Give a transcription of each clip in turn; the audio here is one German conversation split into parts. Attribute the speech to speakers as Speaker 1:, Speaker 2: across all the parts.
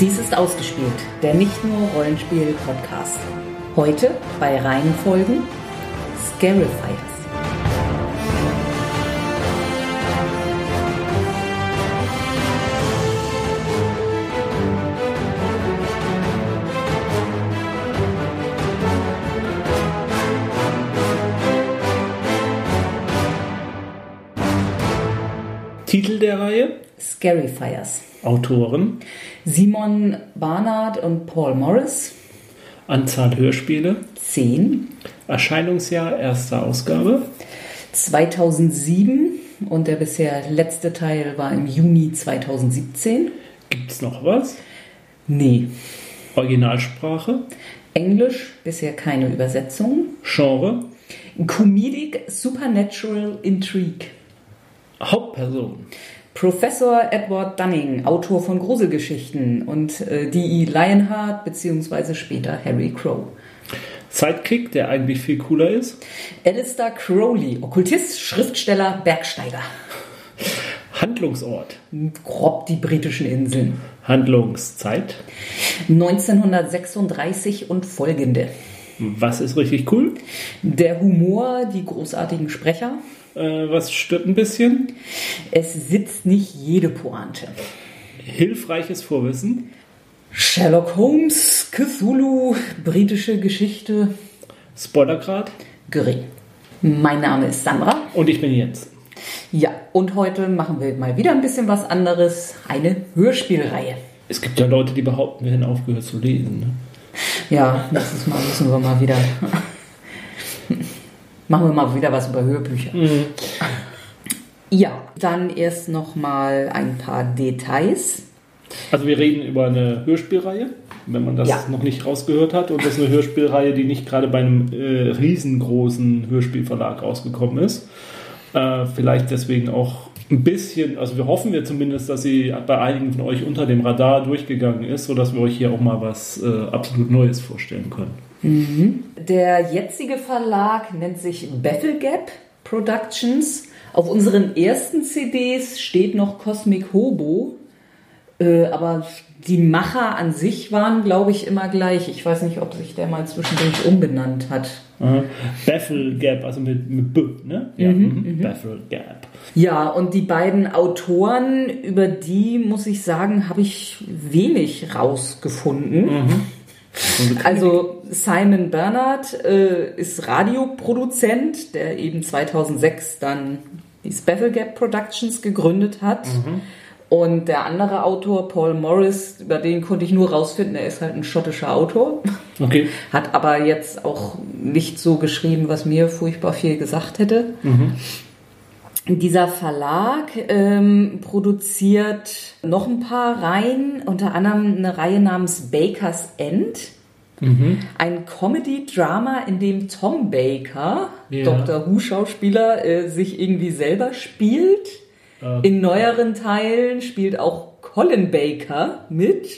Speaker 1: Dies ist ausgespielt, der nicht nur Rollenspiel-Podcast. Heute bei Reihenfolgen Scarifiers.
Speaker 2: Titel der Reihe,
Speaker 1: Scarifiers.
Speaker 2: Autoren,
Speaker 1: Simon Barnard und Paul Morris.
Speaker 2: Anzahl Hörspiele,
Speaker 1: 10.
Speaker 2: Erscheinungsjahr erster Ausgabe,
Speaker 1: 2007 und der bisher letzte Teil war im Juni 2017.
Speaker 2: gibt's noch was?
Speaker 1: Nee,
Speaker 2: Originalsprache,
Speaker 1: Englisch, bisher keine Übersetzung.
Speaker 2: Genre,
Speaker 1: Comedic Supernatural Intrigue.
Speaker 2: Hauptperson,
Speaker 1: Professor Edward Dunning, Autor von Gruselgeschichten und äh, D.E. Lionheart beziehungsweise später Harry Crow.
Speaker 2: Sidekick, der eigentlich viel cooler ist,
Speaker 1: Alistair Crowley, Okkultist, Schriftsteller, Bergsteiger.
Speaker 2: Handlungsort,
Speaker 1: Grob die britischen Inseln.
Speaker 2: Handlungszeit,
Speaker 1: 1936 und folgende.
Speaker 2: was ist richtig cool,
Speaker 1: Der Humor, die großartigen Sprecher.
Speaker 2: Äh, was stört ein bisschen,
Speaker 1: Es sitzt nicht jede Pointe.
Speaker 2: hilfreiches Vorwissen,
Speaker 1: Sherlock Holmes, Cthulhu, britische Geschichte,
Speaker 2: Spoilergrad
Speaker 1: gering. Mein Name ist Sandra.
Speaker 2: und ich bin Jens.
Speaker 1: Ja, und heute machen wir mal wieder ein bisschen was anderes. Eine Hörspielreihe.
Speaker 2: Es gibt ja Leute, die behaupten, wir hätten aufgehört zu lesen. Ne?
Speaker 1: Ja, nächstes Mal müssen wir mal wieder. Machen wir mal wieder was über Hörbücher. Ja, dann erst noch mal ein paar Details.
Speaker 2: Also wir reden über eine Hörspielreihe, wenn man das
Speaker 1: Ja.
Speaker 2: noch nicht rausgehört hat. Und das ist eine Hörspielreihe, die nicht gerade bei einem äh, riesengroßen Hörspielverlag rausgekommen ist. Äh, vielleicht deswegen auch ein bisschen, also wir hoffen wir zumindest, dass sie bei einigen von euch unter dem Radar durchgegangen ist, sodass wir euch hier auch mal was äh, absolut Neues vorstellen können.
Speaker 1: Der jetzige Verlag nennt sich Battlegap Productions. Auf unseren ersten CDs steht noch Cosmic Hobo. Äh, aber die Macher an sich waren, glaube ich, immer gleich. Ich weiß nicht, ob sich der mal zwischendurch umbenannt hat.
Speaker 2: Äh, Baffle Gap, also mit, mit B, ne? Ja, mhm, Baffle Gap.
Speaker 1: Ja, und die beiden Autoren, über die muss ich sagen, habe ich wenig rausgefunden. Also Simon Bernard äh, ist Radioproduzent, der eben 2006 dann die Spaffle Gap Productions gegründet hat. Und der andere Autor, Paul Morris, über den konnte ich nur rausfinden, er ist halt ein schottischer Autor.
Speaker 2: Okay.
Speaker 1: Hat aber jetzt auch nicht so geschrieben, was mir furchtbar viel gesagt hätte. Dieser Verlag ähm, produziert noch ein paar Reihen, unter anderem eine Reihe namens Baker's End. Ein Comedy-Drama, in dem Tom Baker,
Speaker 2: Ja.
Speaker 1: Dr. Who-Schauspieler, äh, sich irgendwie selber spielt. In neueren Teilen spielt auch Colin Baker mit.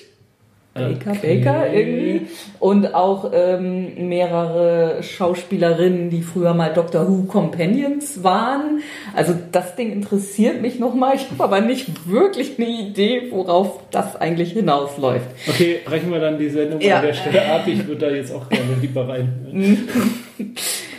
Speaker 1: Baker,
Speaker 2: Okay.
Speaker 1: Baker irgendwie. Und auch ähm, mehrere Schauspielerinnen, die früher mal Doctor Who Companions waren. Also das Ding interessiert mich nochmal. Ich habe aber nicht wirklich eine Idee, worauf das eigentlich hinausläuft.
Speaker 2: Okay, brechen wir dann die Sendung
Speaker 1: Ja.
Speaker 2: an der Stelle ab. Ich würde da jetzt auch gerne lieber rein.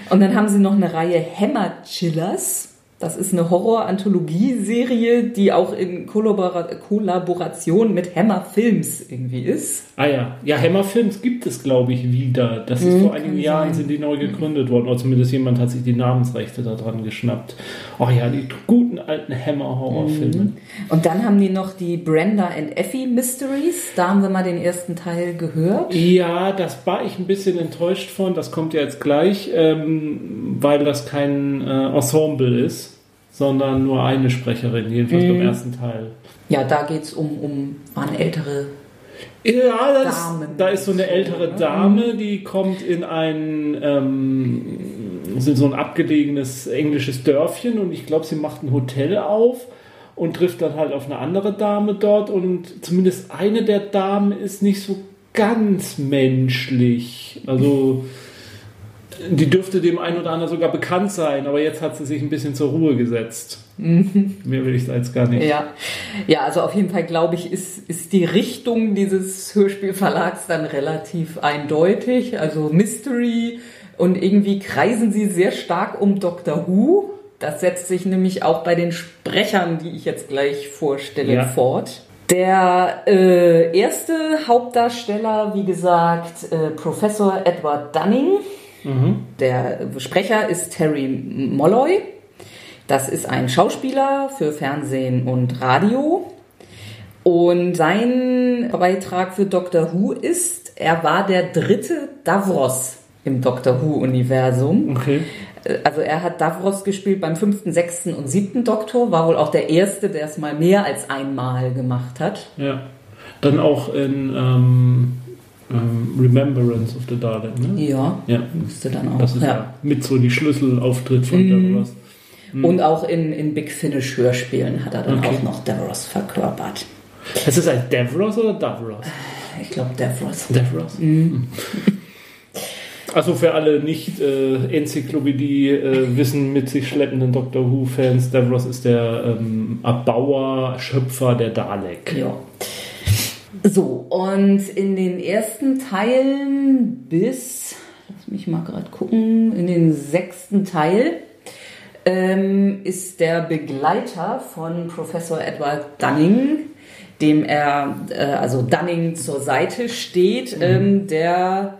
Speaker 1: Und dann haben sie noch eine Reihe Hammer Chillers. Das ist eine Horror-Anthologie-Serie, die auch in Kollabora Kollaboration mit Hammer Films irgendwie ist.
Speaker 2: Ah ja, ja, Hammer Films gibt es, glaube ich, wieder. Das ist vor einigen Jahren sind die neu gegründet worden, oder zumindest jemand hat sich die Namensrechte daran geschnappt. Ach ja, die guten alten Hammer-Horrorfilme.
Speaker 1: Und dann haben die noch die Brenda and Effie Mysteries. Da haben wir mal den ersten Teil gehört.
Speaker 2: Ja, das war ich ein bisschen enttäuscht von. Das kommt ja jetzt gleich, ähm, weil das kein äh, Ensemble ist, sondern nur eine Sprecherin, jedenfalls beim ersten Teil.
Speaker 1: Ja, da geht's um, um waren ältere.
Speaker 2: Ja, das,
Speaker 1: Damen.
Speaker 2: da ist so eine ältere Dame, die kommt in ein ähm, so so ein abgelegenes englisches Dörfchen und ich glaube, sie macht ein Hotel auf und trifft dann halt auf eine andere Dame dort und zumindest eine der Damen ist nicht so ganz menschlich. Also die dürfte dem einen oder anderen sogar bekannt sein, aber jetzt hat sie sich ein bisschen zur Ruhe gesetzt. Mhm. Mehr will ich jetzt gar nicht.
Speaker 1: Ja, ja also auf jeden Fall glaube ich, ist, ist die Richtung dieses Hörspielverlags dann relativ eindeutig. Also Mystery und irgendwie kreisen sie sehr stark um Doctor Who. Das setzt sich nämlich auch bei den Sprechern, die ich jetzt gleich vorstelle, ja. fort. Der äh, erste Hauptdarsteller, wie gesagt, äh, Professor Edward Dunning. Mhm. Der Sprecher ist Terry Molloy. Das ist ein Schauspieler für Fernsehen und Radio. Und sein Beitrag für Doctor Who ist, er war der dritte Davros im Doctor Who-Universum. Okay. Äh, also er hat Davros gespielt beim fünften, sechsten und siebten Doktor, war wohl auch der erste, der es mal mehr als einmal gemacht hat.
Speaker 2: Ja. Dann auch in ähm, ähm, Remembrance of the Dalek, ne?
Speaker 1: Ja, ja. müsste dann auch.
Speaker 2: Das ist ja. ja mit so die Schlüsselauftritt von mm. Davros.
Speaker 1: Mm. Und auch in, in Big Finish Hörspielen hat er dann okay. auch noch Davros verkörpert.
Speaker 2: Ist es ein Davros oder Davros?
Speaker 1: Ich glaube Davros.
Speaker 2: Davros? Mm. Also für alle nicht äh, Enzyklopädie äh, Wissen mit sich schleppenden Doctor Who Fans, Davros ist der ähm, Erbauer, Schöpfer der Dalek.
Speaker 1: Ja. So, und in den ersten Teilen bis, lass mich mal gerade gucken, in den sechsten Teil ähm, ist der Begleiter von Professor Edward Dunning, dem er, äh, also Dunning zur Seite steht, mhm. ähm, der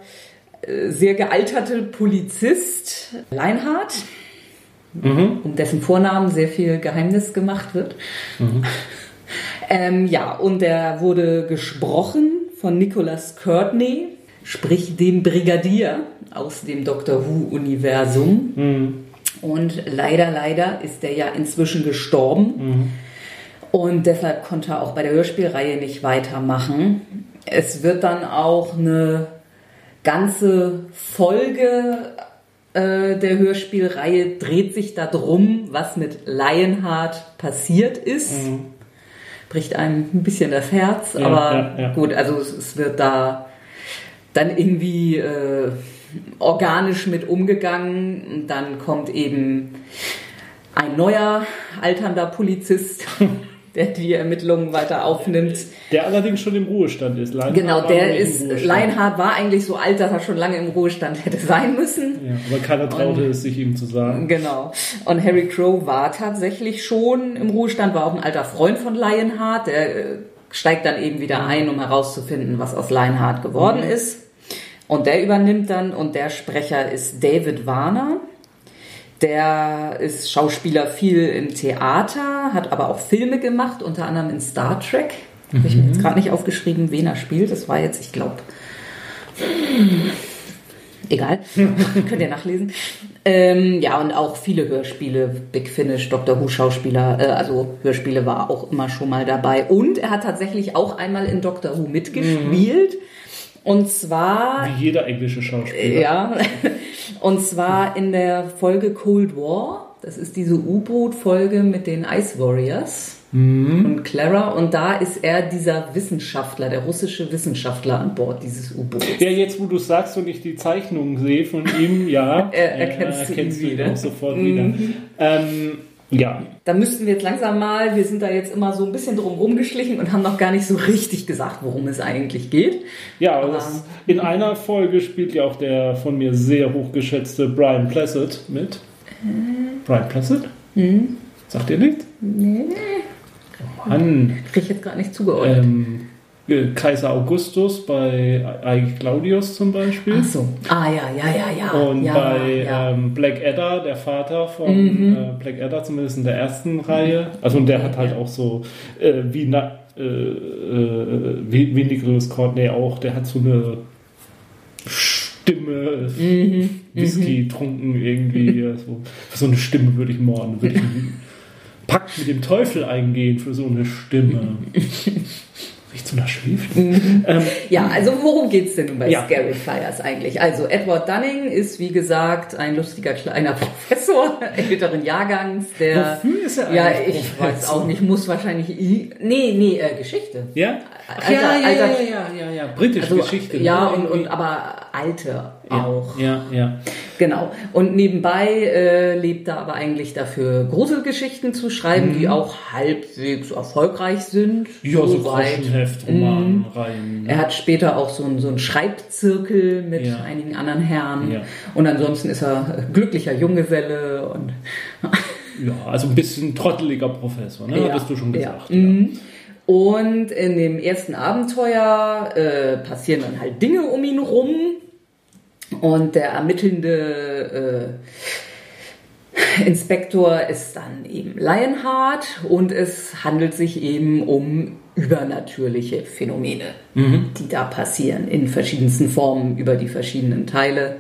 Speaker 1: äh, sehr gealterte Polizist Leinhardt, mhm. um dessen Vornamen sehr viel Geheimnis gemacht wird. Mhm. Ähm, ja, und er wurde gesprochen von Nicholas Courtney, sprich dem Brigadier aus dem Doctor Who-Universum. Mhm. Und leider, leider ist er ja inzwischen gestorben. Mhm. Und deshalb konnte er auch bei der Hörspielreihe nicht weitermachen. Es wird dann auch eine ganze Folge äh, der Hörspielreihe dreht sich darum, was mit Lionheart passiert ist. Mhm. Bricht einem ein bisschen das Herz, ja, aber ja, gut, also es, es, wird da dann irgendwie äh, organisch mit umgegangen. Und dann kommt eben ein neuer alternder Polizist der die Ermittlungen weiter aufnimmt.
Speaker 2: Der allerdings schon im Ruhestand ist.
Speaker 1: Leinhardt genau, der ist, Leinhardt war eigentlich so alt, dass er schon lange im Ruhestand hätte sein müssen.
Speaker 2: Ja, aber keiner traute und, es sich ihm zu sagen.
Speaker 1: Genau. Und Harry Crow war tatsächlich schon im Ruhestand, war auch ein alter Freund von Lionheart, der äh, steigt dann eben wieder ein, um herauszufinden, was aus Lionheart geworden mhm. ist. Und der übernimmt dann, und der Sprecher ist David Warner. Der ist Schauspieler viel im Theater, hat aber auch Filme gemacht, unter anderem in Star Trek. Mhm. Habe ich mir jetzt gerade nicht aufgeschrieben, wen er spielt. Das war jetzt, ich glaube, egal, könnt ihr nachlesen. Ähm, ja, und auch viele Hörspiele, Big Finish, Doctor Who Schauspieler, äh, also Hörspiele war auch immer schon mal dabei. Und er hat tatsächlich auch einmal in Doctor Who mitgespielt. Mhm. Und zwar.
Speaker 2: Wie jeder englische Schauspieler.
Speaker 1: Ja. Und zwar in der Folge Cold War. Das ist diese U-Boot-Folge mit den Ice Warriors mhm. und Clara. Und da ist er dieser Wissenschaftler, der russische Wissenschaftler an Bord dieses U-Boots.
Speaker 2: Ja, jetzt wo du sagst und ich die Zeichnungen sehe von ihm, ja,
Speaker 1: er, erkennst, ja, erkennst du ihn, wieder.
Speaker 2: sofort mhm. wieder. Ähm, ja.
Speaker 1: Da müssten wir jetzt langsam mal, wir sind da jetzt immer so ein bisschen drum rumgeschlichen und haben noch gar nicht so richtig gesagt, worum es eigentlich geht.
Speaker 2: Ja, aber das, in einer Folge spielt ja auch der von mir sehr hochgeschätzte Brian Placid mit. Äh. Brian Placid? Mhm. Sagt ihr nichts?
Speaker 1: Nee.
Speaker 2: Oh Mann.
Speaker 1: Krieg ich jetzt gar nicht zugeordnet. Ähm,
Speaker 2: äh, Kaiser Augustus bei Ike Claudius zum Beispiel.
Speaker 1: Ach so. Ah ja, ja, ja, ja.
Speaker 2: Und
Speaker 1: ja,
Speaker 2: bei ja. Ähm, Black Adder, der Vater von mhm. äh, Black Adder, zumindest in der ersten mhm. Reihe. Also und der hat halt auch so äh, wie, na, äh, äh wie, wie Nicholas Courtney auch, der hat so eine Stimme, mhm. Whisky mhm. trunken irgendwie. so, für so eine Stimme würde ich morden. Würde ich einen Pakt mit dem Teufel eingehen für so eine Stimme. Riecht so nach Schwefel.
Speaker 1: Mhm. Ähm, ja, also worum geht es denn bei ja. Scary Fires eigentlich? Also Edward Dunning ist, wie gesagt, ein lustiger kleiner Professor älteren Jahrgangs, der...
Speaker 2: Wofür ist er
Speaker 1: Ja, ich Professor? weiß auch nicht, muss wahrscheinlich... Nee, nee, äh, Geschichte.
Speaker 2: Ja? Alter, ja, ja, alter, ja, ja, ja, ja, britische also, Geschichte.
Speaker 1: Ja, und, und aber alte
Speaker 2: Ja,
Speaker 1: auch.
Speaker 2: Ja, ja.
Speaker 1: Genau. Und nebenbei äh, lebt er aber eigentlich dafür, Gruselgeschichten zu schreiben, die auch halbwegs erfolgreich sind.
Speaker 2: Mhm. Ja, so
Speaker 1: soweit.
Speaker 2: Groschenheft, Roman, Reihen.
Speaker 1: Er hat später auch so einen, so einen Schreibzirkel mit
Speaker 2: Ja.
Speaker 1: einigen anderen Herren.
Speaker 2: Ja.
Speaker 1: Und ansonsten ist er glücklicher Junggeselle und
Speaker 2: Ja, also ein bisschen trotteliger Professor, ne?
Speaker 1: Ja,
Speaker 2: Hattest du schon gesagt.
Speaker 1: Ja. Mhm. Und in dem ersten Abenteuer äh, passieren dann halt Dinge um ihn rum. Und der ermittelnde äh, Inspektor ist dann eben Lionheart und es handelt sich eben um übernatürliche Phänomene, die da passieren in verschiedensten Formen über die verschiedenen Teile.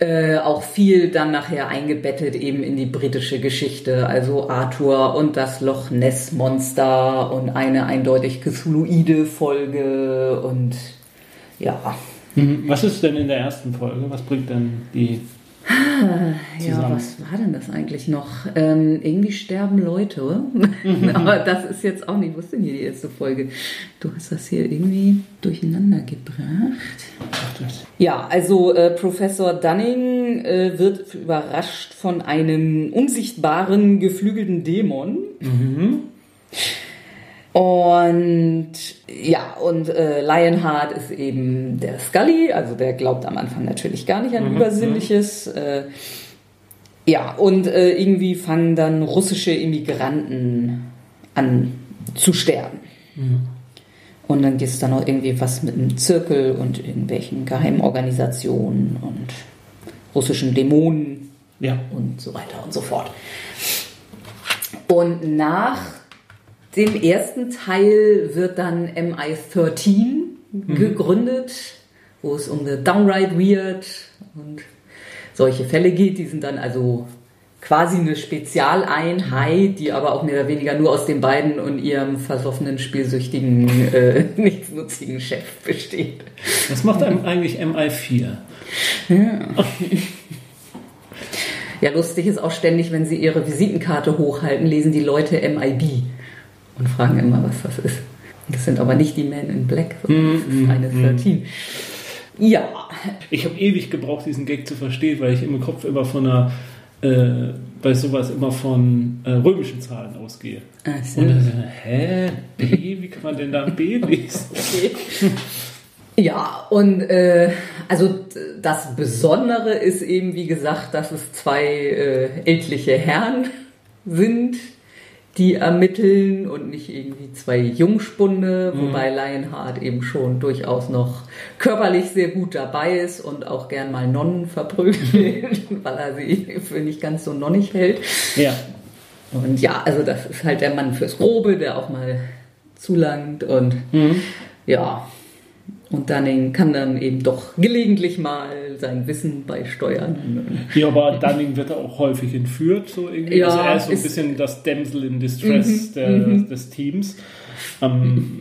Speaker 1: Äh, auch viel dann nachher eingebettet eben in die britische Geschichte, also Arthur und das Loch Ness Monster und eine eindeutig Cthulhuide Folge und ja,
Speaker 2: Mhm. Was ist denn in der ersten Folge? Was bringt denn die
Speaker 1: ja,
Speaker 2: Zusammen.
Speaker 1: was war denn das eigentlich noch? Ähm, irgendwie sterben Leute, aber das ist jetzt auch nicht, wo ist denn hier die erste Folge? Du hast das hier irgendwie durcheinander gebracht. Ja, also äh, Professor Dunning äh, wird überrascht von einem unsichtbaren, geflügelten Dämon. Und ja, und äh, Lionheart ist eben der Scully, also der glaubt am Anfang natürlich gar nicht an Übersinnliches. Äh, ja, und äh, irgendwie fangen dann russische Immigranten an zu sterben. Und dann gibt es da noch irgendwie was mit einem Zirkel und irgendwelchen geheimen Organisationen und russischen Dämonen
Speaker 2: Ja.
Speaker 1: und so weiter und so fort. Und nach dem ersten Teil wird dann MI13 gegründet, wo es um The Downright Weird und solche Fälle geht. Die sind dann also quasi eine Spezialeinheit, die aber auch mehr oder weniger nur aus den beiden und ihrem versoffenen, spielsüchtigen, äh, nichtsnutzigen Chef besteht.
Speaker 2: Was macht einem eigentlich MI4?
Speaker 1: Ja, lustig ist auch ständig, wenn sie ihre Visitenkarte hochhalten, lesen die Leute MIB und fragen immer, was das ist. Das sind aber nicht die Men in Black, sondern das ist eine 13. Ja,
Speaker 2: Ich habe ewig gebraucht, diesen Gag zu verstehen, weil ich im Kopf immer von einer, äh, bei sowas immer von äh, römischen Zahlen ausgehe.
Speaker 1: Ach so.
Speaker 2: Und dann, hä, B, wie kann man denn da B lesen?
Speaker 1: Ja, und äh, also das Besondere ist eben, wie gesagt, dass es zwei äh, ältliche Herren sind, die ermitteln und nicht irgendwie zwei Jungspunde, wobei Lionheart eben schon durchaus noch körperlich sehr gut dabei ist und auch gern mal Nonnen verprügelt, weil er sie für nicht ganz so nonnig hält.
Speaker 2: Ja.
Speaker 1: Und ja, also das ist halt der Mann fürs Grobe, der auch mal zulangt und ja. Und Dunning kann dann eben doch gelegentlich mal sein Wissen beisteuern.
Speaker 2: Ja, aber Dunning wird auch häufig entführt, so irgendwie.
Speaker 1: Ja,
Speaker 2: also er ist so ein bisschen das Damsel in Distress der, des Teams. Ähm,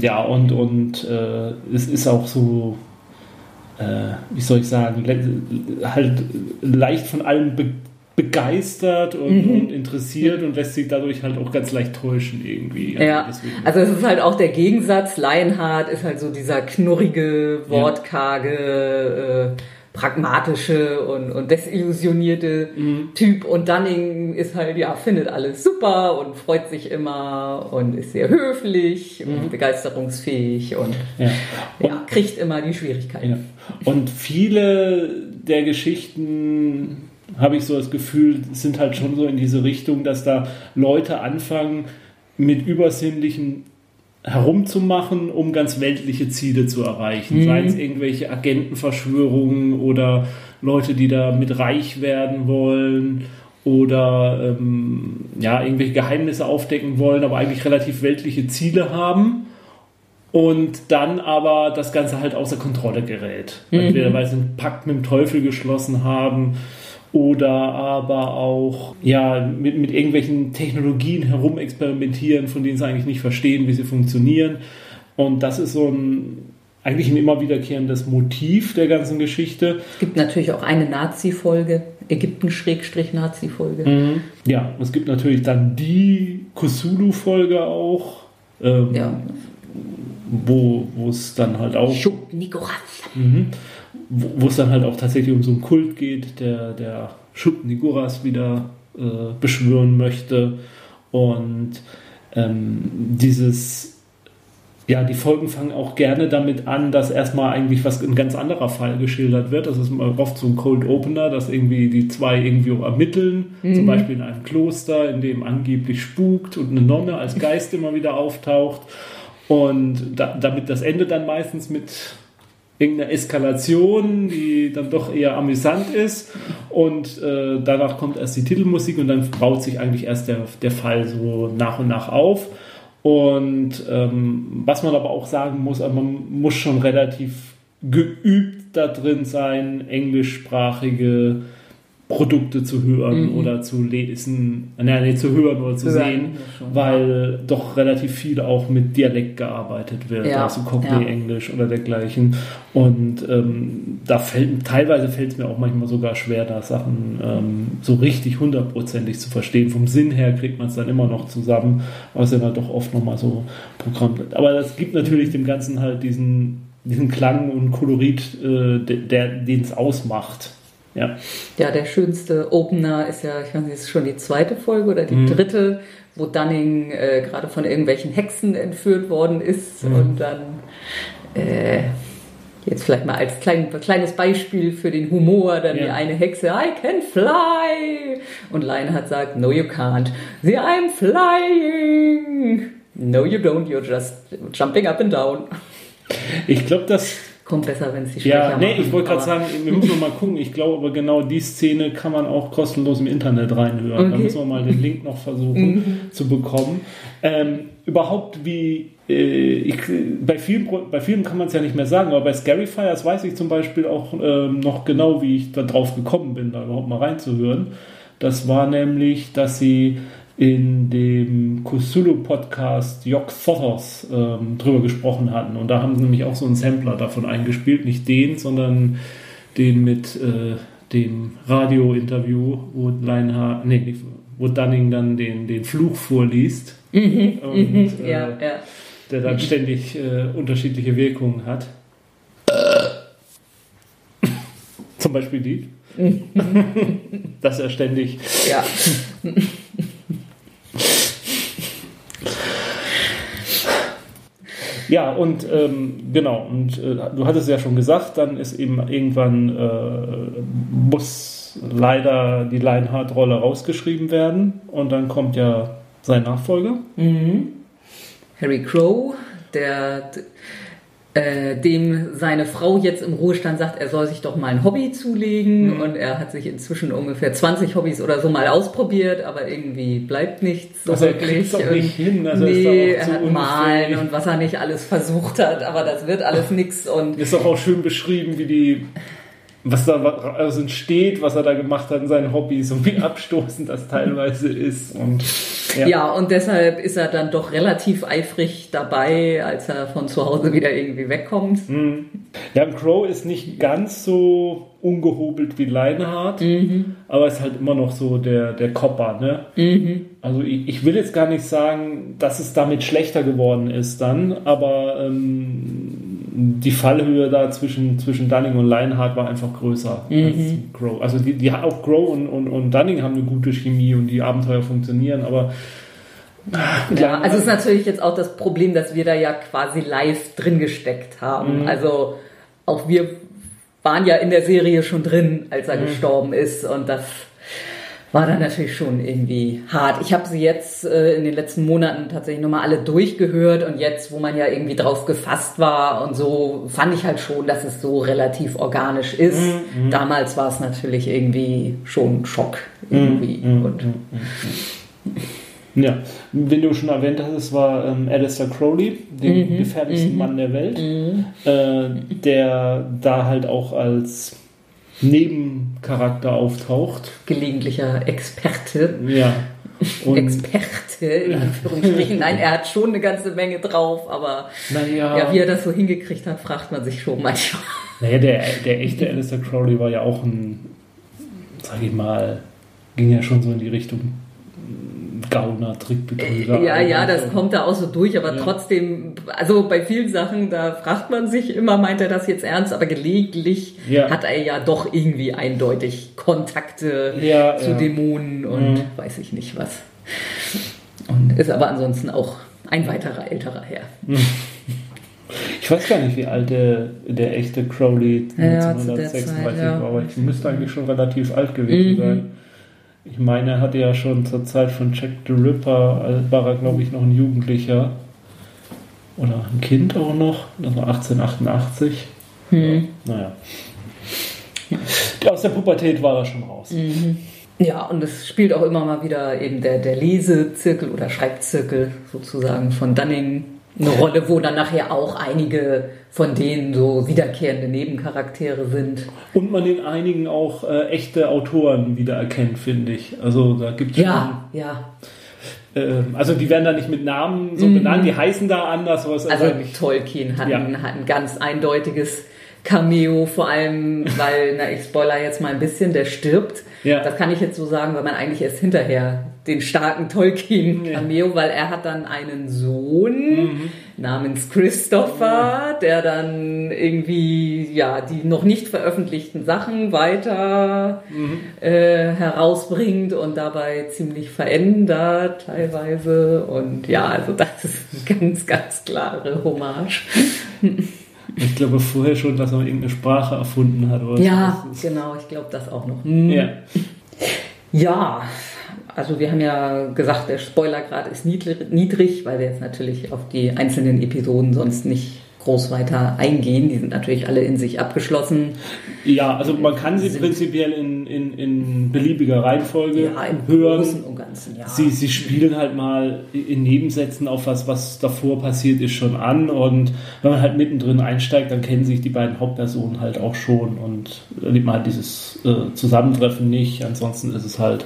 Speaker 2: ja, und, und äh, es ist auch so, äh, wie soll ich sagen, halt leicht von allem be begeistert und, und interessiert und lässt sich dadurch halt auch ganz leicht täuschen irgendwie.
Speaker 1: Ja,
Speaker 2: deswegen-
Speaker 1: also es ist halt auch der Gegensatz. Lionheart ist halt so dieser knurrige, wortkarge, äh, pragmatische und, und desillusionierte
Speaker 2: Mhm.
Speaker 1: Typ. Und Dunning ist halt, ja, findet alles super und freut sich immer und ist sehr höflich und begeisterungsfähig und
Speaker 2: ja. Und,
Speaker 1: ja, kriegt immer die Schwierigkeiten.
Speaker 2: Ja. Und viele der Geschichten, habe ich so das Gefühl, sind halt schon so in diese Richtung, dass da Leute anfangen, mit Übersinnlichen herumzumachen, um ganz weltliche Ziele zu erreichen. Sei es irgendwelche Agentenverschwörungen oder Leute, die da mit reich werden wollen oder ähm, ja, irgendwelche Geheimnisse aufdecken wollen, aber eigentlich relativ weltliche Ziele haben und dann aber das Ganze halt außer Kontrolle gerät. Entweder weil sie einen Pakt mit dem Teufel geschlossen haben oder aber auch ja, mit, mit irgendwelchen Technologien herumexperimentieren, von denen sie eigentlich nicht verstehen, wie sie funktionieren. Und das ist so ein eigentlich ein immer wiederkehrendes Motiv der ganzen Geschichte.
Speaker 1: Es gibt natürlich auch eine Nazi-Folge, Ägypten-Nazi-Folge.
Speaker 2: Ja, es gibt natürlich dann die Cthulhu-Folge auch. Ähm,
Speaker 1: Ja,
Speaker 2: wo es dann halt auch.
Speaker 1: Schub Nikoras.
Speaker 2: Mhm, wo es dann halt auch tatsächlich um so einen Kult geht, der, der Schub Niguras wieder äh, beschwören möchte. Und ähm, dieses ja, die Folgen fangen auch gerne damit an, dass erstmal eigentlich was ein ganz anderer Fall geschildert wird. Das ist oft so ein Cold Opener, dass irgendwie die zwei irgendwie ermitteln, mhm. zum Beispiel in einem Kloster, in dem angeblich spukt und eine Nonne als Geist immer wieder auftaucht. Und da, damit das Ende dann meistens mit irgendeiner Eskalation, die dann doch eher amüsant ist. Und äh, danach kommt erst die Titelmusik und dann baut sich eigentlich erst der, der Fall so nach und nach auf. Und ähm, was man aber auch sagen muss, also man muss schon relativ geübt da drin sein, englischsprachige Produkte zu hören mhm. oder zu lesen, nein, nee, zu hören oder zu hören, sehen, schon, weil ja. doch relativ viel auch mit Dialekt gearbeitet wird, ja. also Cockney-Englisch ja. oder dergleichen. Und ähm, da fällt, teilweise fällt es mir auch manchmal sogar schwer, da Sachen ähm, so richtig hundertprozentig zu verstehen. Vom Sinn her kriegt man es dann immer noch zusammen, was ja dann doch oft nochmal so Programm. Aber das gibt natürlich dem Ganzen halt diesen, diesen Klang und Kolorit, äh, der, den es ausmacht. Ja.
Speaker 1: ja, der schönste Opener ist ja, ich weiß nicht, ist schon die zweite Folge oder die mhm. dritte, wo Dunning äh, gerade von irgendwelchen Hexen entführt worden ist mhm. und dann äh, jetzt vielleicht mal als klein, kleines Beispiel für den Humor, dann ja. die eine Hexe, I can fly! Und Lionheart sagt, no you can't. The I'm flying! No you don't, you're just jumping up and down.
Speaker 2: Ich glaube, dass
Speaker 1: kommt besser, wenn es die
Speaker 2: Schwächer Ja, nee, machen, ich wollte gerade sagen, wir müssen noch mal gucken. Ich glaube aber genau die Szene kann man auch kostenlos im Internet reinhören. Okay. Da müssen wir mal den Link noch versuchen mhm. zu bekommen. Ähm, überhaupt wie äh, ich, bei, vielen, bei vielen kann man es ja nicht mehr sagen, aber bei Scary Fires weiß ich zum Beispiel auch ähm, noch genau, wie ich da drauf gekommen bin, da überhaupt mal reinzuhören. Das war nämlich, dass sie in dem Kusulu-Podcast Jock Thothos ähm, drüber gesprochen hatten. Und da haben sie nämlich auch so einen Sampler davon eingespielt. Nicht den, sondern den mit äh, dem Radio-Interview, wo Leinhardt, nee, wo Dunning dann den, den Fluch vorliest. Mhm, und, mhm, äh, ja, ja. Der dann ständig äh, unterschiedliche Wirkungen hat. Zum Beispiel die. Mhm. Dass er ständig.
Speaker 1: Ja.
Speaker 2: Ja, und ähm, genau, und äh, du hattest ja schon gesagt, dann ist eben irgendwann äh, muss leider die Lionheart-Rolle rausgeschrieben werden und dann kommt ja sein Nachfolger.
Speaker 1: Mhm. Harry Crow, der äh, dem seine Frau jetzt im Ruhestand sagt, er soll sich doch mal ein Hobby zulegen mhm. und er hat sich inzwischen ungefähr 20 Hobbys oder so mal ausprobiert, aber irgendwie bleibt nichts
Speaker 2: so also wirklich. Er nicht hin. Also
Speaker 1: nee, er hat Malen und was er nicht alles versucht hat, aber das wird alles nichts und
Speaker 2: ist doch auch schön beschrieben, wie die was da also entsteht, was er da gemacht hat in seinen Hobbys und wie abstoßend das teilweise ist. Und,
Speaker 1: ja. ja, und deshalb ist er dann doch relativ eifrig dabei, als er von zu Hause wieder irgendwie wegkommt.
Speaker 2: Mhm. Ja, Crow ist nicht ganz so ungehobelt wie Leinhardt, mhm. aber ist halt immer noch so der, der Kopper. Ne? Mhm. Also ich, ich, will jetzt gar nicht sagen, dass es damit schlechter geworden ist dann, aber ähm, die Fallhöhe da zwischen, zwischen Dunning und Lionheart war einfach größer mhm. als Grow. Also die, die auch Grow und, und, und Dunning haben eine gute Chemie und die Abenteuer funktionieren, aber
Speaker 1: ja, also es ist natürlich jetzt auch das Problem, dass wir da ja quasi live drin gesteckt haben. Mhm. Also auch wir waren ja in der Serie schon drin, als er mhm. gestorben ist und das war dann natürlich schon irgendwie hart. Ich habe sie jetzt äh, in den letzten Monaten tatsächlich nochmal alle durchgehört und jetzt, wo man ja irgendwie drauf gefasst war und so, fand ich halt schon, dass es so relativ organisch ist. Mhm. Damals war es natürlich irgendwie schon Schock irgendwie. Mhm. Und, mhm.
Speaker 2: ja, wenn du schon erwähnt hast, es war ähm, Alistair Crowley, den mhm. gefährlichsten mhm. Mann der Welt, mhm. äh, der da halt auch als Nebencharakter auftaucht.
Speaker 1: Gelegentlicher Experte.
Speaker 2: Ja.
Speaker 1: Und Experte, in Anführungsstrichen. Nein, er hat schon eine ganze Menge drauf, aber
Speaker 2: naja.
Speaker 1: ja, wie er das so hingekriegt hat, fragt man sich schon manchmal.
Speaker 2: Naja, der, der echte Alistair Crowley war ja auch ein, sag ich mal, ging ja schon so in die Richtung Gauner, Trickbetrüger.
Speaker 1: Ja, ja, das kommt da auch so durch, aber ja. trotzdem, also bei vielen Sachen, da fragt man sich immer, meint er das jetzt ernst, aber gelegentlich ja. hat er ja doch irgendwie eindeutig Kontakte ja, zu Dämonen und mhm. weiß ich nicht was. Und ist aber ansonsten auch ein weiterer älterer Herr.
Speaker 2: Ich weiß gar nicht, wie alt der, der echte Crowley 1936 war, aber ich müsste eigentlich schon relativ alt gewesen mhm. sein. Ich meine, er hatte ja schon zur Zeit von Jack the Ripper, also war er, glaube ich, noch ein Jugendlicher. Oder ein Kind auch noch. Das war 1888. Hm. Ja, naja. Aus der Pubertät war er schon raus.
Speaker 1: Mhm. Ja, und es spielt auch immer mal wieder eben der, der Lesezirkel oder Schreibzirkel sozusagen von Dunning eine Rolle, wo dann nachher auch einige von denen so wiederkehrende Nebencharaktere sind.
Speaker 2: Und man in einigen auch äh, echte Autoren wiedererkennt, finde ich. Also da gibt es
Speaker 1: ja, schon. Ja,
Speaker 2: ähm, also die werden da nicht mit Namen so mhm. benannt, die heißen da anders.
Speaker 1: also Tolkien hat, ja. ein, hat ein ganz eindeutiges Cameo, vor allem, weil, na, ich spoiler jetzt mal ein bisschen, der stirbt. Ja. Das kann ich jetzt so sagen, weil man eigentlich erst hinterher den starken Tolkien-Cameo, ja. weil er hat dann einen Sohn mhm. namens Christopher, der dann irgendwie ja die noch nicht veröffentlichten Sachen weiter mhm. äh, herausbringt und dabei ziemlich verändert teilweise. Und ja, also das ist eine ganz, ganz klare Hommage.
Speaker 2: Ich glaube vorher schon, dass er irgendeine Sprache erfunden hat.
Speaker 1: Oder ja, genau, ich glaube das auch noch. Hm. Ja. ja, also wir haben ja gesagt, der Spoilergrad ist niedrig, weil wir jetzt natürlich auf die einzelnen Episoden sonst nicht groß weiter eingehen. Die sind natürlich alle in sich abgeschlossen.
Speaker 2: Ja, also man kann sie prinzipiell in, in, in beliebiger Reihenfolge ja, im hören. Großen und Ganzen, ja. Sie, sie spielen halt mal in Nebensätzen auf was, was davor passiert ist, schon an. Und wenn man halt mittendrin einsteigt, dann kennen sich die beiden Hauptpersonen halt auch schon. Und nimmt man halt dieses äh, Zusammentreffen nicht. Ansonsten ist es halt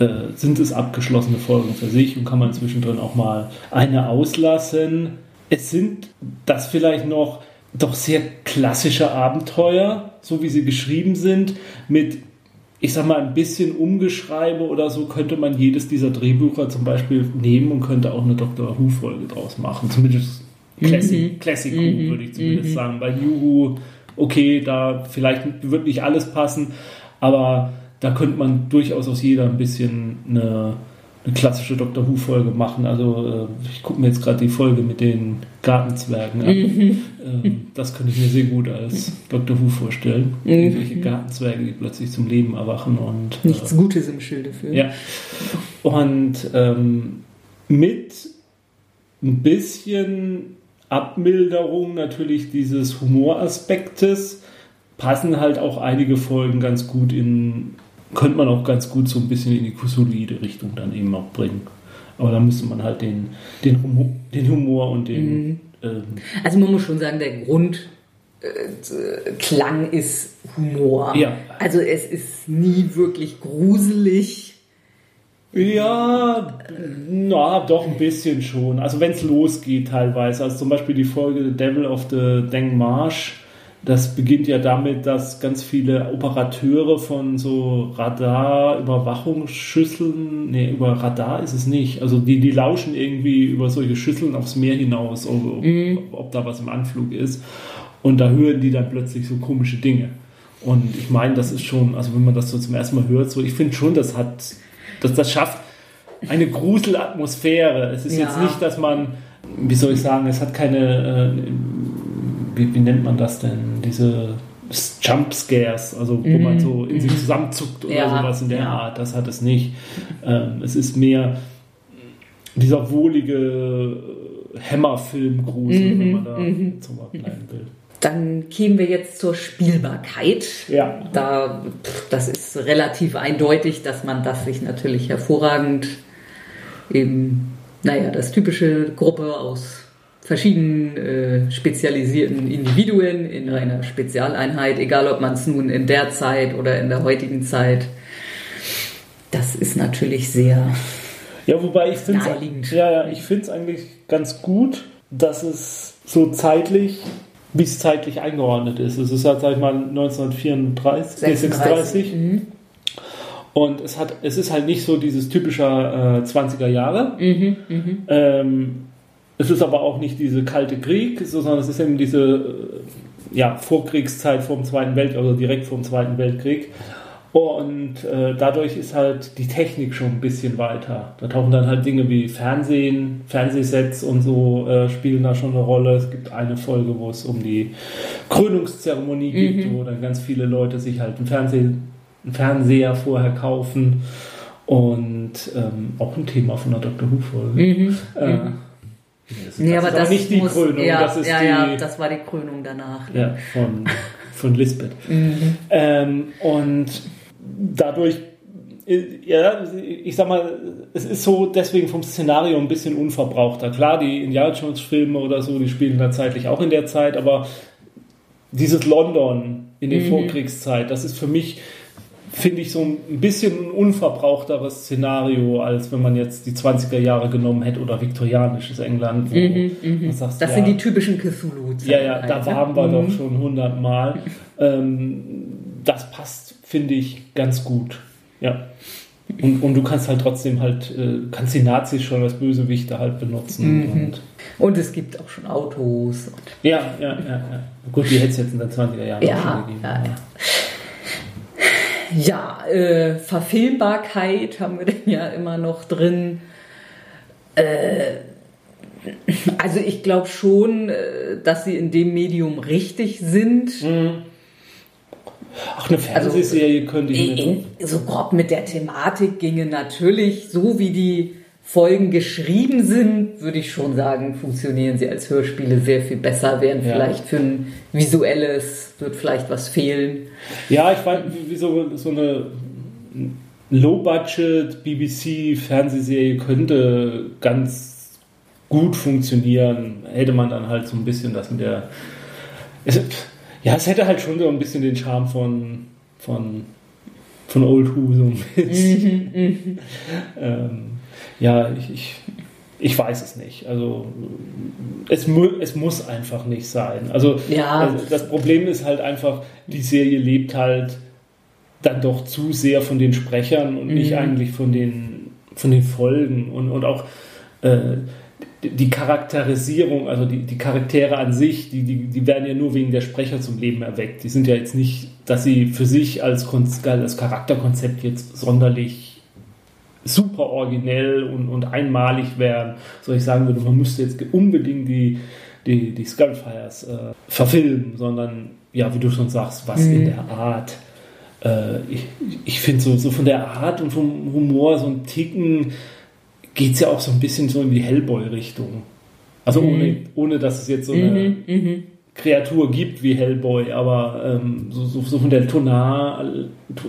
Speaker 2: äh, sind es abgeschlossene Folgen für sich und kann man zwischendrin auch mal eine auslassen. Es sind das vielleicht noch doch sehr klassische Abenteuer, so wie sie geschrieben sind, mit ich sag mal, ein bisschen Umgeschreibe oder so könnte man jedes dieser Drehbücher zum Beispiel nehmen und könnte auch eine Dr. Who-Folge draus machen. Zumindest Classic, mhm. Classic Who, mhm. würde ich zumindest mhm. sagen. Bei Who, okay, da vielleicht wird nicht alles passen, aber da könnte man durchaus aus jeder ein bisschen eine, eine klassische Doctor Who-Folge machen. Also äh, ich gucke mir jetzt gerade die Folge mit den Gartenzwergen an. Mhm. Ähm, das könnte ich mir sehr gut als Doctor Who vorstellen. Mhm. Irgendwelche Gartenzwerge, die plötzlich zum Leben erwachen und.
Speaker 1: Nichts äh, Gutes im Schilde führen.
Speaker 2: Ja. Und ähm, mit ein bisschen Abmilderung natürlich dieses Humoraspektes passen halt auch einige Folgen ganz gut in könnte man auch ganz gut so ein bisschen in die kusolide Richtung dann eben auch bringen. Aber da müsste man halt den, den, Humor, den Humor und den. Mhm.
Speaker 1: Ähm, also man muss schon sagen, der Grundklang äh, ist Humor. Ja. Also es ist nie wirklich gruselig.
Speaker 2: Ja, na, doch ein bisschen schon. Also wenn es losgeht teilweise. Also zum Beispiel die Folge The Devil of the Deng Marsh das beginnt ja damit, dass ganz viele Operateure von so Radar-Überwachungsschüsseln, nee, über Radar ist es nicht, also die, die lauschen irgendwie über solche Schüsseln aufs Meer hinaus, ob, mhm. ob da was im Anflug ist. Und da hören die dann plötzlich so komische Dinge. Und ich meine, das ist schon, also wenn man das so zum ersten Mal hört, so, ich finde schon, das hat, dass das schafft eine Gruselatmosphäre. Es ist ja. jetzt nicht, dass man, wie soll ich sagen, es hat keine, äh, wie, wie nennt man das denn? Diese Jump Scares, also wo mm. man so in sich mhm. zusammenzuckt oder ja, sowas in der ja. Art, das hat es nicht. Ähm, es ist mehr dieser wohlige Hämmerfilmgrusel, mm wenn man da mm zum bleiben will.
Speaker 1: Dann kämen wir jetzt zur Spielbarkeit. Ja. Da, das ist relativ eindeutig, dass man das sich natürlich hervorragend eben, naja, das typische Gruppe aus verschiedenen äh, spezialisierten Individuen in einer Spezialeinheit, egal ob man es nun in der Zeit oder in der heutigen Zeit. Das ist natürlich sehr
Speaker 2: ja, wobei ich finde es ja, ja, ich eigentlich ganz gut, dass es so zeitlich, wie es zeitlich eingeordnet ist. Es ist halt, sag ich mal, 1934, 36. 36. Mhm. Und es, hat, es ist halt nicht so dieses typische äh, 20er Jahre. Mhm, mhm. ähm, es ist aber auch nicht diese kalte Krieg, sondern es ist eben diese äh, ja, Vorkriegszeit vom Zweiten Weltkrieg, also direkt vom Zweiten Weltkrieg. Und äh, dadurch ist halt die Technik schon ein bisschen weiter. Da tauchen dann halt Dinge wie Fernsehen, Fernsehsets und so äh, spielen da schon eine Rolle. Es gibt eine Folge, wo es um die Krönungszeremonie geht, mhm. wo dann ganz viele Leute sich halt einen, Fernseh, einen Fernseher vorher kaufen. Und ähm, auch ein Thema von der Dr. Who-Folge. Mhm. Äh,
Speaker 1: mhm. Das, nee, aber das nicht die muss, Krönung, ja, das ist ja, die, ja, das war die Krönung danach.
Speaker 2: Ja, von, von Lisbeth. Mhm. Ähm, und dadurch, äh, ja, ich sag mal, es ist so deswegen vom Szenario ein bisschen unverbrauchter. Klar, die Indiana Jones Filme oder so, die spielen da zeitlich auch in der Zeit, aber dieses London in der mhm. Vorkriegszeit, das ist für mich, finde ich, so ein bisschen ein unverbrauchteres Szenario, als wenn man jetzt die 20er Jahre genommen hätte oder viktorianisches England.
Speaker 1: Mhm, mhm. Sagst, das ja, sind die typischen Cthulhu.
Speaker 2: Ja, ja, da waren wir doch mhm. schon hundertmal. Ähm, das passt finde ich ganz gut. Ja. Und, und du kannst halt trotzdem halt, äh, kannst die Nazis schon als Bösewichte halt benutzen.
Speaker 1: Mhm. Und, und, es gibt auch schon Autos.
Speaker 2: ja, ja, ja, ja. Gut, die hätte es jetzt in den 20er Jahren
Speaker 1: ja, schon gegeben. Ja, ja. Ja, äh, Verfilmbarkeit haben wir denn ja immer noch drin. Äh, also ich glaube schon, äh, dass sie in dem Medium richtig sind. Mhm.
Speaker 2: Ach, eine Fernsehserie also, könnte ich
Speaker 1: in, So grob mit der Thematik ginge natürlich, so wie die Folgen geschrieben sind, würde ich schon sagen, funktionieren sie als Hörspiele sehr viel besser, während ja. vielleicht für ein visuelles wird vielleicht was fehlen.
Speaker 2: Ja, ich weiß, wie so, so eine Low-Budget BBC-Fernsehserie könnte ganz gut funktionieren, hätte man dann halt so ein bisschen das mit der. Es, ja, es hätte halt schon so ein bisschen den Charme von, von, von Old Who so ein bisschen. Mhm, mhm. ähm, ja, ich, ich, ich weiß es nicht. Also es, mu es muss einfach nicht sein. Also ja. Das Problem ist halt einfach, die Serie lebt halt dann doch zu sehr von den Sprechern und mhm. nicht eigentlich von den, von den Folgen und, und auch äh, die Charakterisierung, also die, die Charaktere an sich, die, die, die werden ja nur wegen der Sprecher zum Leben erweckt. Die sind ja jetzt nicht, dass sie für sich als, als Charakterkonzept jetzt sonderlich super originell und, und einmalig wären. So ich sagen würde, man müsste jetzt unbedingt die, die, die Skullfires äh, verfilmen, sondern ja, wie du schon sagst, was mhm. in der Art. Äh, ich ich finde so, so von der Art und vom Humor so ein Ticken geht es ja auch so ein bisschen so in die Hellboy-Richtung. Also mhm. ohne, ohne, dass es jetzt so eine mhm, mhm. Kreatur gibt wie Hellboy, aber ähm, so, so, so, von der Tonar,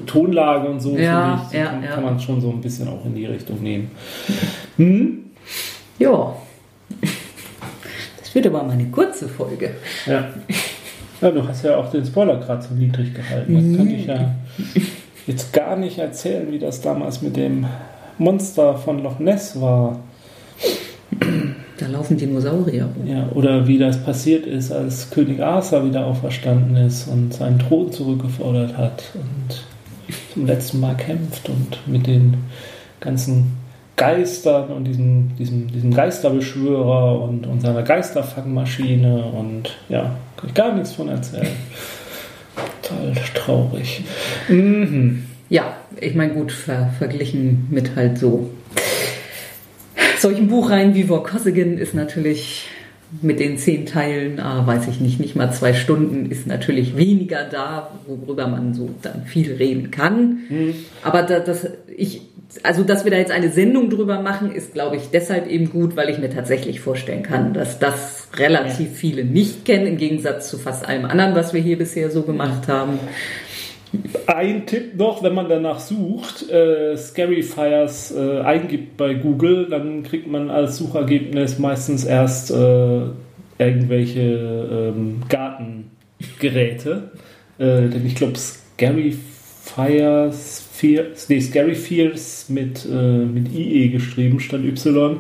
Speaker 2: Tonlage und so,
Speaker 1: ja,
Speaker 2: ich,
Speaker 1: ja,
Speaker 2: kann,
Speaker 1: ja.
Speaker 2: kann, man schon so ein bisschen auch in die Richtung nehmen. Hm?
Speaker 1: Ja. Das wird aber mal eine kurze Folge.
Speaker 2: Ja. Ja, du hast ja auch den Spoiler gerade so niedrig gehalten. Das kann ich ja jetzt gar nicht erzählen, wie das damals mit dem Monster von Loch Ness war.
Speaker 1: Da laufen Dinosaurier.
Speaker 2: Ja, oder wie das passiert ist, als König Arthur wieder auferstanden ist und seinen Thron zurückgefordert hat und zum letzten Mal kämpft und mit den ganzen Geistern und diesem, diesem, diesem Geisterbeschwörer und, und seiner Geisterfangmaschine und ja, kann ich gar nichts von erzählen. Total traurig.
Speaker 1: Mhm. Ja, ich meine, gut, ver verglichen mit halt so solchen Buchreihen wie Vorkossigen ist natürlich mit den zehn Teilen, ah, weiß ich nicht, nicht mal zwei Stunden ist natürlich weniger da, worüber man so dann viel reden kann. Mhm. Aber da, das, ich, also, dass wir da jetzt eine Sendung drüber machen, ist, glaube ich, deshalb eben gut, weil ich mir tatsächlich vorstellen kann, dass das relativ viele nicht kennen, im Gegensatz zu fast allem anderen, was wir hier bisher so gemacht haben.
Speaker 2: Ein Tipp noch, wenn man danach sucht, äh, Scary Fires äh, eingibt bei Google, dann kriegt man als Suchergebnis meistens erst äh, irgendwelche ähm, Gartengeräte. Äh, denn ich glaube, Scary Fires, Fears, nee, Scary Fears mit, äh, mit IE geschrieben statt Y,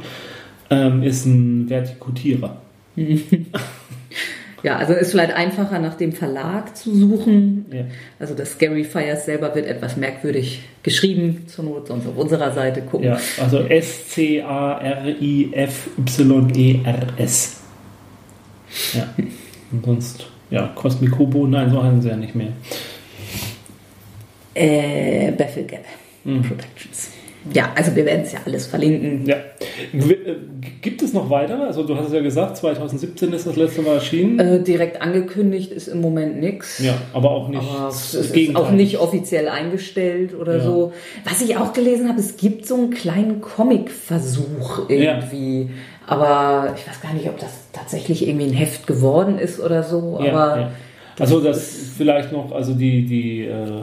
Speaker 2: ähm, ist ein Vertikutierer.
Speaker 1: Ja, also ist vielleicht einfacher nach dem Verlag zu suchen.
Speaker 2: Ja.
Speaker 1: Also das Scary Fires selber wird etwas merkwürdig geschrieben, zur Not sonst auf unserer Seite gucken.
Speaker 2: Ja, also S-C-A-R-I-F-Y-E-R-S. Ja. Und sonst, ja, Cosmic Kobo, nein, so heißen sie ja nicht mehr.
Speaker 1: Äh, Baffle Gap Productions. Ja, also wir werden es ja alles verlinken.
Speaker 2: Ja. Äh, Gibt es noch weiter? Also du hast es ja gesagt, 2017 ist das letzte Mal erschienen.
Speaker 1: Äh, direkt angekündigt ist im Moment nichts.
Speaker 2: ja, aber auch nicht
Speaker 1: Aber es ist auch nicht offiziell eingestellt oder
Speaker 2: Ja.
Speaker 1: so. Was ich auch gelesen habe, es gibt so einen kleinen Comic-Versuch irgendwie. Aber ich weiß gar nicht, ob das tatsächlich irgendwie ein Heft geworden ist oder so.
Speaker 2: Ja,
Speaker 1: aber
Speaker 2: ja. Also das vielleicht noch, also die, die äh,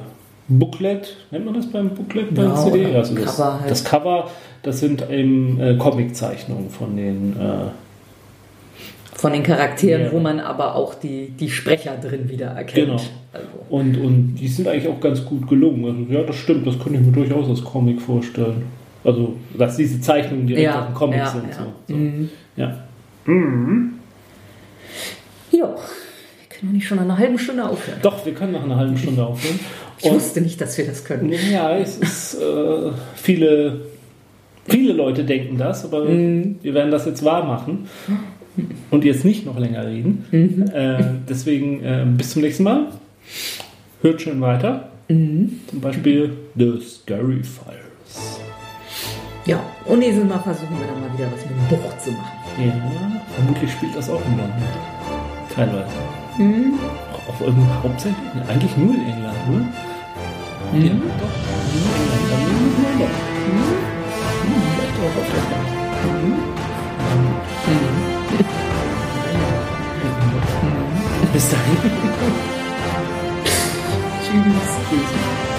Speaker 2: Booklet, nennt man das beim Booklet bei
Speaker 1: Ja,
Speaker 2: der CD? Also das,
Speaker 1: Cover halt.
Speaker 2: das Cover, das sind eben äh, Comiczeichnungen von den äh,
Speaker 1: von den Charakteren,
Speaker 2: Ja.
Speaker 1: wo man aber auch die, die Sprecher drin wieder erkennt.
Speaker 2: Genau.
Speaker 1: Also,
Speaker 2: und, und die sind eigentlich auch ganz gut gelungen. Also ja, das stimmt, das könnte ich mir durchaus als Comic vorstellen. Also, dass diese Zeichnungen direkt
Speaker 1: Ja,
Speaker 2: auf dem Comic
Speaker 1: ja,
Speaker 2: sind.
Speaker 1: ja.
Speaker 2: So, so.
Speaker 1: Mhm.
Speaker 2: Ja.
Speaker 1: ja, wir können nicht schon nach einer halben Stunde aufhören.
Speaker 2: Doch, wir können nach einer halben Stunde aufhören.
Speaker 1: Ich wusste nicht, dass wir das können.
Speaker 2: Ja, es ist äh, viele, viele Leute denken das, aber
Speaker 1: Mhm.
Speaker 2: wir werden das jetzt wahr machen und jetzt nicht noch länger reden.
Speaker 1: Mhm.
Speaker 2: Äh, deswegen äh, bis zum nächsten Mal. Hört schön weiter.
Speaker 1: Mhm.
Speaker 2: Zum Beispiel The Scary Fires.
Speaker 1: Ja, und nächstes Mal versuchen wir dann mal wieder was mit dem Buch zu machen.
Speaker 2: Ja, vermutlich spielt das auch in London. Teilweise.
Speaker 1: Mhm.
Speaker 2: Auf irgendeinem hauptsächlich? Eigentlich nur in England, oder? Ja, doch. Nur in England. Dann nehmen wir mal doch. Vielleicht auch auf England. Bis dahin.
Speaker 1: Tschüss.
Speaker 2: Tschüss.